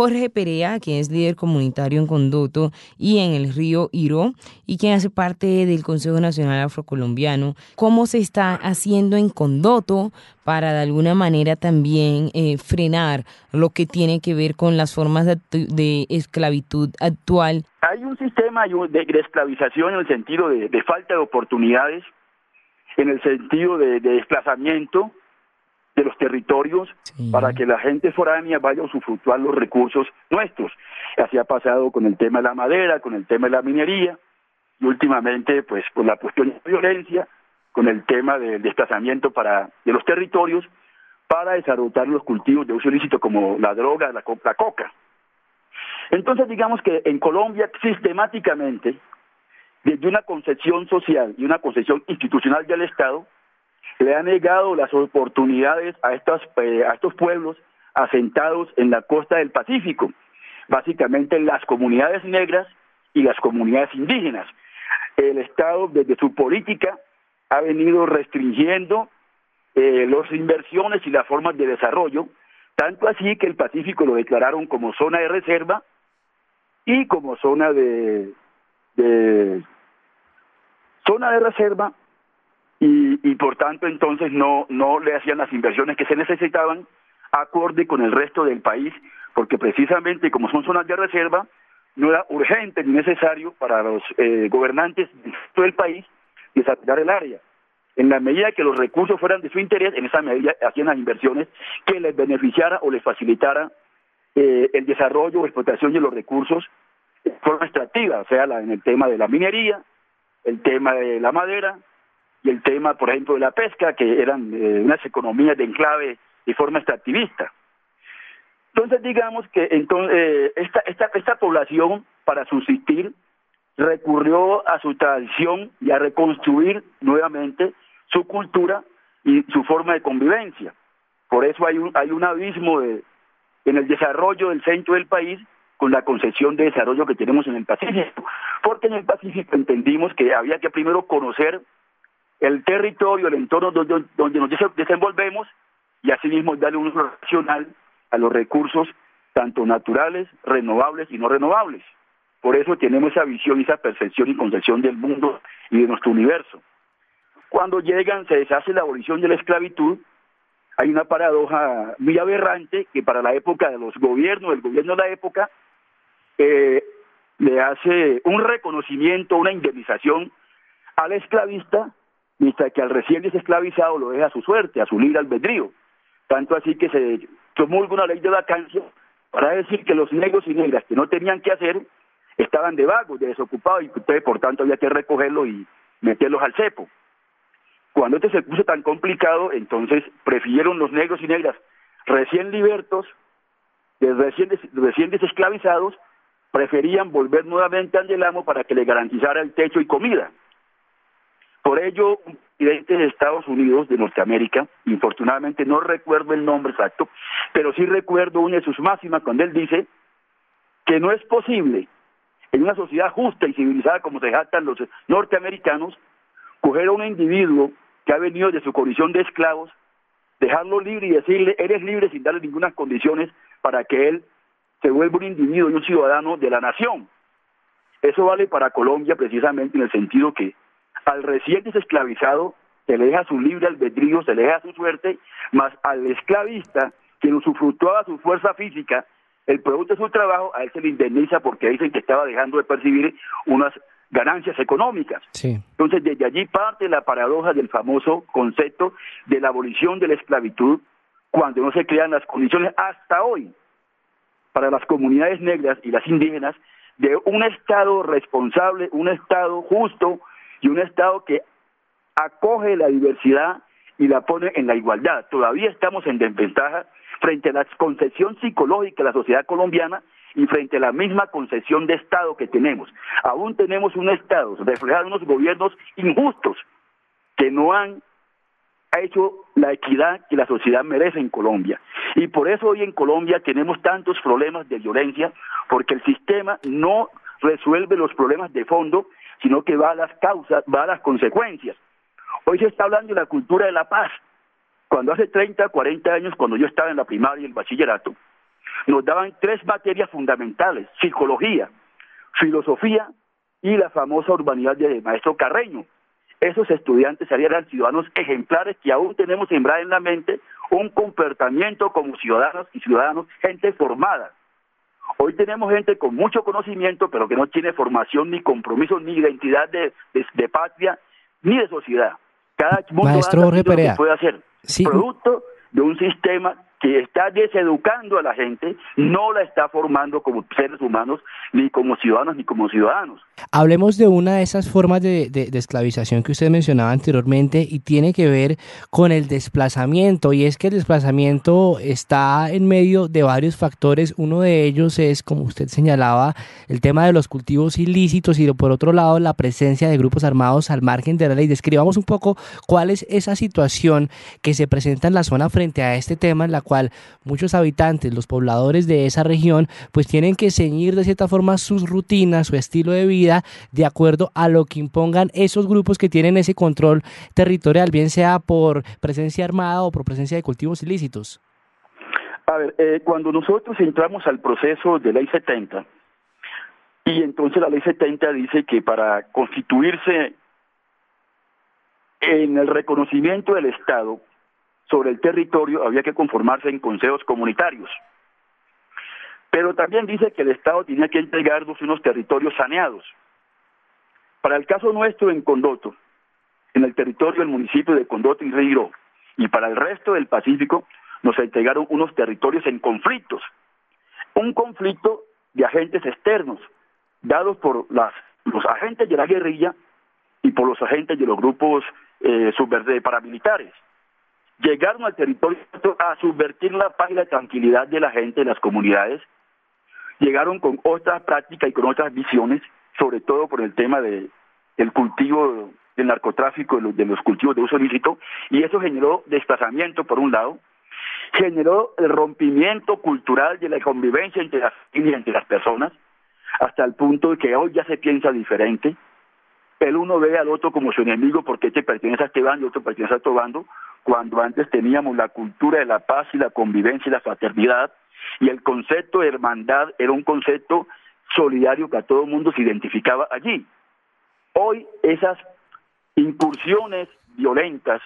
Jorge Perea, quien es líder comunitario en Condoto y en el río Iro, y quien hace parte del Consejo Nacional Afrocolombiano. ¿Cómo se está haciendo en Condoto para de alguna manera también eh, frenar lo que tiene que ver con las formas de, esclavitud actual? Hay un sistema de, esclavización en el sentido de, falta de oportunidades, en el sentido de desplazamiento, de los territorios para que la gente foránea vaya a usufructuar los recursos nuestros. Así ha pasado con el tema de la madera, con el tema de la minería y últimamente pues por la cuestión de violencia, con el tema del desplazamiento para de los territorios para desarrollar los cultivos de uso ilícito como la droga, la, la coca. Entonces digamos que en Colombia sistemáticamente desde una concepción social y una concepción institucional del Estado le ha negado las oportunidades a, estos, eh, a estos pueblos asentados en la costa del Pacífico, básicamente las comunidades negras y las comunidades indígenas. El Estado, desde su política, ha venido restringiendo eh, las inversiones y las formas de desarrollo, tanto así que el Pacífico lo declararon como zona de reserva y como zona de zona de reserva y, por tanto entonces no, no le hacían las inversiones que se necesitaban acorde con el resto del país, porque precisamente como son zonas de reserva, no era urgente ni necesario para los eh, gobernantes de todo el país desarrollar el área. En la medida que los recursos fueran de su interés, en esa medida hacían las inversiones que les beneficiara o les facilitara eh, el desarrollo o explotación de los recursos de forma extractiva, o sea, en el tema de la minería, el tema de la madera, y el tema, por ejemplo, de la pesca, que eran eh, unas economías de enclave de forma extractivista. Entonces, digamos que entonces, eh, esta, esta, esta población, para subsistir, recurrió a su tradición y a reconstruir nuevamente su cultura y su forma de convivencia. Por eso hay un, hay un abismo de, en el desarrollo del centro del país con la concepción de desarrollo que tenemos en el Pacífico. Porque en el Pacífico entendimos que había que primero conocer el territorio, el entorno donde, donde nos desenvolvemos y asimismo darle un uso racional a los recursos tanto naturales, renovables y no renovables. Por eso tenemos esa visión, esa percepción y concepción del mundo y de nuestro universo. Cuando llegan, se deshace la abolición de la esclavitud, hay una paradoja muy aberrante que para la época de los gobiernos, el gobierno de la época, eh, le hace un reconocimiento, una indemnización al esclavista mientras que al recién desesclavizado lo deja a su suerte, a su libre albedrío. Tanto así que se promulga una ley de vacancia para decir que los negros y negras que no tenían que hacer estaban de vagos, de desocupados, y ustedes por tanto había que recogerlos y meterlos al cepo. Cuando este se puso tan complicado, entonces prefirieron los negros y negras recién libertos, recién, recién desesclavizados, preferían volver nuevamente al delamo para que le garantizara el techo y comida. Por ello, un presidente de Estados Unidos, de Norteamérica, infortunadamente no recuerdo el nombre exacto, pero sí recuerdo una de sus máximas cuando él dice que no es posible en una sociedad justa y civilizada como se jactan los norteamericanos, coger a un individuo que ha venido de su condición de esclavos, dejarlo libre y decirle, eres libre sin darle ninguna condiciones para que él se vuelva un individuo y un ciudadano de la nación. Eso vale para Colombia precisamente en el sentido que al recién desesclavizado se le deja su libre albedrío, se le deja su suerte, más al esclavista, quien usufructuaba su fuerza física, el producto de su trabajo, a él se le indemniza porque dicen que estaba dejando de percibir unas ganancias económicas. Entonces, desde allí parte la paradoja del famoso concepto de la abolición de la esclavitud, cuando no se crean las condiciones hasta hoy para las comunidades negras y las indígenas de un Estado responsable, un Estado justo, y un Estado que acoge la diversidad y la pone en la igualdad. Todavía estamos en desventaja frente a la concepción psicológica de la sociedad colombiana y frente a la misma concepción de Estado que tenemos. Aún tenemos un Estado reflejado en unos gobiernos injustos que no han hecho la equidad que la sociedad merece en Colombia. Y por eso hoy en Colombia tenemos tantos problemas de violencia, porque el sistema no resuelve los problemas de fondo sino que va a las causas, va a las consecuencias. Hoy se está hablando de la cultura de la paz. Cuando hace 30, 40 años, cuando yo estaba en la primaria y el bachillerato, nos daban tres materias fundamentales, psicología, filosofía y la famosa urbanidad de maestro Carreño. Esos estudiantes eran ciudadanos ejemplares que aún tenemos sembrada en la mente un comportamiento como ciudadanos y ciudadanos, gente formada. Hoy tenemos gente con mucho conocimiento, pero que no tiene formación, ni compromiso, ni identidad de, patria, ni de sociedad. Cada mundo Maestro Jorge Perea, puede hacer. Producto de un sistema que está deseducando a la gente, no la está formando como seres humanos, ni como ciudadanos, ni como ciudadanos. Hablemos de una de esas formas de, esclavización que usted mencionaba anteriormente y tiene que ver con el desplazamiento. Y es que el desplazamiento está en medio de varios factores. Uno de ellos es, como usted señalaba, el tema de los cultivos ilícitos y por otro lado la presencia de grupos armados al margen de la ley. Describamos un poco cuál es esa situación que se presenta en la zona frente a este tema en la cual muchos habitantes, los pobladores de esa región, pues tienen que ceñir de cierta forma sus rutinas, su estilo de vida, de acuerdo a lo que impongan esos grupos que tienen ese control territorial, bien sea por presencia armada o por presencia de cultivos ilícitos. A ver, eh, cuando nosotros entramos al proceso de ley 70, y entonces la ley 70 dice que para constituirse en el reconocimiento del Estado sobre el territorio había que conformarse en consejos comunitarios. Pero también dice que el Estado tenía que entregarnos unos territorios saneados. Para el caso nuestro en Condoto, en el territorio del municipio de Condoto y Río, y para el resto del Pacífico, nos entregaron unos territorios en conflictos. Un conflicto de agentes externos, dados por los agentes de la guerrilla y por los agentes de los grupos eh, paramilitares llegaron al territorio a subvertir la paz y la tranquilidad de la gente, de las comunidades, llegaron con otras prácticas y con otras visiones, sobre todo por el tema de, del cultivo del narcotráfico, de los, de los cultivos de uso ilícito, y eso generó desplazamiento por un lado, generó el rompimiento cultural de la convivencia entre las familias, entre las personas, hasta el punto de que hoy ya se piensa diferente, el uno ve al otro como su enemigo porque este pertenece a este bando y otro pertenece a otro bando, cuando antes teníamos la cultura de la paz y la convivencia y la fraternidad, y el concepto de hermandad era un concepto solidario que a todo mundo se identificaba allí. Hoy esas incursiones violentas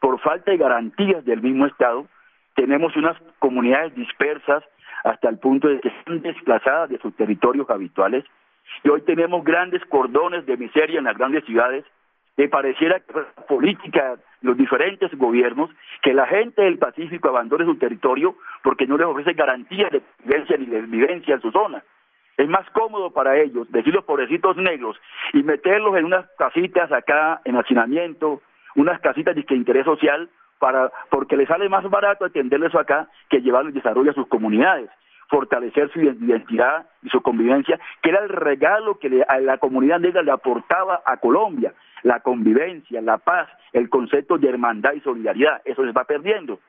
por falta de garantías del mismo Estado, tenemos unas comunidades dispersas hasta el punto de que están desplazadas de sus territorios habituales y hoy tenemos grandes cordones de miseria en las grandes ciudades que pareciera que la política, los diferentes gobiernos, que la gente del Pacífico abandone su territorio porque no les ofrece garantías de vivencia ni de vivencia en su zona. Es más cómodo para ellos decir los pobrecitos negros y meterlos en unas casitas acá en hacinamiento, unas casitas de interés social, para porque les sale más barato atenderles acá que llevarles desarrollo a sus comunidades fortalecer su identidad y su convivencia, que era el regalo que la comunidad negra le aportaba a Colombia, la convivencia, la paz, el concepto de hermandad y solidaridad. Eso se va perdiendo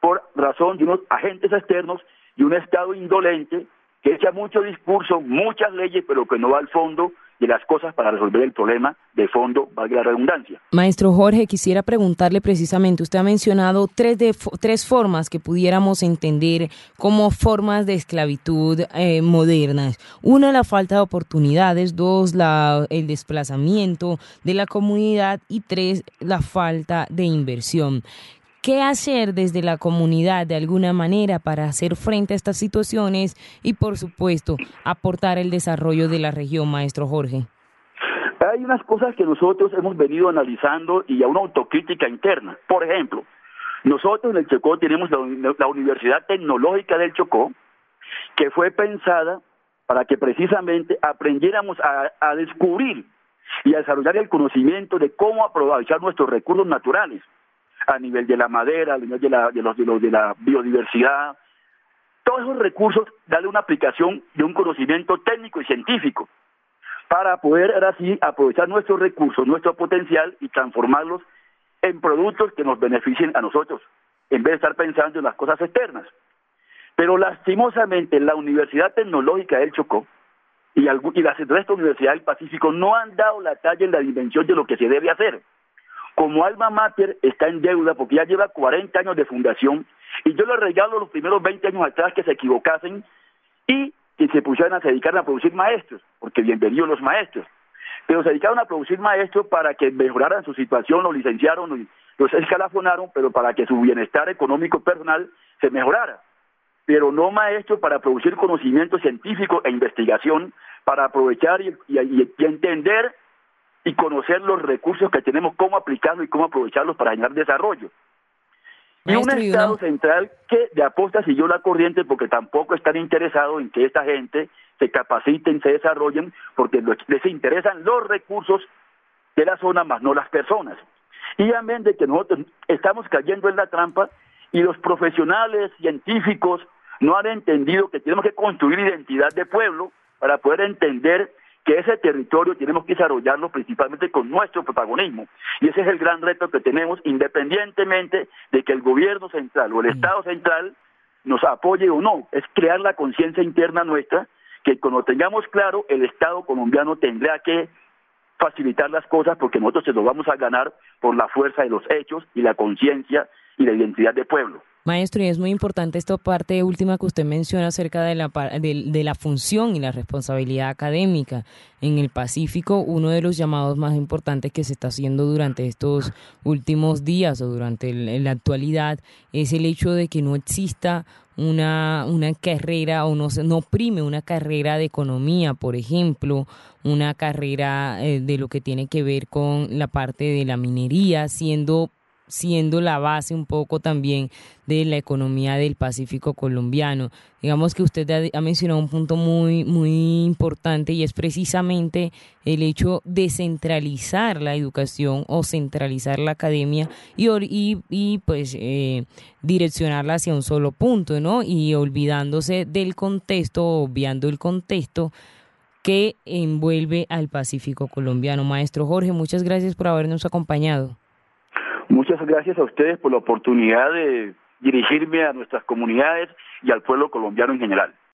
por razón de unos agentes externos y un Estado indolente que echa mucho discurso, muchas leyes, pero que no va al fondo de las cosas para resolver el problema de fondo, valga la redundancia. Maestro Jorge, quisiera preguntarle precisamente, usted ha mencionado tres, de, tres formas que pudiéramos entender como formas de esclavitud eh, modernas. Una, la falta de oportunidades, dos, la, el desplazamiento de la comunidad y tres, la falta de inversión. ¿Qué hacer desde la comunidad de alguna manera para hacer frente a estas situaciones y, por supuesto, aportar el desarrollo de la región, maestro Jorge? Hay unas cosas que nosotros hemos venido analizando y a una autocrítica interna. Por ejemplo, nosotros en el Chocó tenemos la, Universidad Tecnológica del Chocó, que fue pensada para que precisamente aprendiéramos a, descubrir y a desarrollar el conocimiento de cómo aprovechar nuestros recursos naturales a nivel de la madera, a nivel de la, de los, de, los, de la biodiversidad. Todos esos recursos, darle una aplicación de un conocimiento técnico y científico para poder ahora aprovechar nuestros recursos, nuestro potencial y transformarlos en productos que nos beneficien a nosotros, en vez de estar pensando en las cosas externas. Pero lastimosamente la Universidad Tecnológica del Chocó y, las resto universidades del Pacífico no han dado la talla en la dimensión de lo que se debe hacer como alma mater está en deuda porque ya lleva 40 años de fundación Y yo les regalo los primeros 20 años atrás que se equivocasen y que se pusieran a dedicar a producir maestros, porque bienvenidos los maestros. Pero se dedicaron a producir maestros para que mejoraran su situación, los licenciaron, los escalafonaron, pero para que su bienestar económico personal se mejorara. Pero no maestros para producir conocimiento científico e investigación, para aprovechar y entender y conocer los recursos que tenemos, cómo aplicarlos y cómo aprovecharlos para generar desarrollo. Y un Estado central que de aposta siguió la corriente porque tampoco están interesados en que esta gente se capaciten, se desarrollen, porque les interesan los recursos de la zona, más no las personas. Y amén de que nosotros estamos cayendo en la trampa y los profesionales científicos no han entendido que tenemos que construir identidad de pueblo para poder entender que ese territorio tenemos que desarrollarlo principalmente con nuestro protagonismo. Y ese es el gran reto que tenemos, independientemente de que el gobierno central o el Estado central nos apoye o no, es crear la conciencia interna nuestra, que cuando tengamos claro, el Estado colombiano tendrá que facilitar las cosas porque nosotros se lo vamos a ganar por la fuerza de los hechos y la conciencia y la identidad del pueblo. Maestro, y es muy importante esta parte última que usted menciona acerca de la, de, la función y la responsabilidad académica. En el Pacífico, uno de los llamados más importantes que se está haciendo durante estos últimos días o durante la actualidad es el hecho de que no exista una, una carrera o no, no prime una carrera de economía, por ejemplo, una carrera eh, de lo que tiene que ver con la parte de la minería, siendo siendo la base un poco también de la economía del Pacífico colombiano. Digamos que usted ha, mencionado un punto muy, muy importante y es precisamente el hecho de centralizar la educación o centralizar la academia y, y, pues eh, direccionarla hacia un solo punto, ¿no? Y olvidándose del contexto, obviando el contexto que envuelve al Pacífico colombiano. Maestro Jorge, muchas gracias por habernos acompañado. Muchas gracias a ustedes por la oportunidad de dirigirme a nuestras comunidades y al pueblo colombiano en general.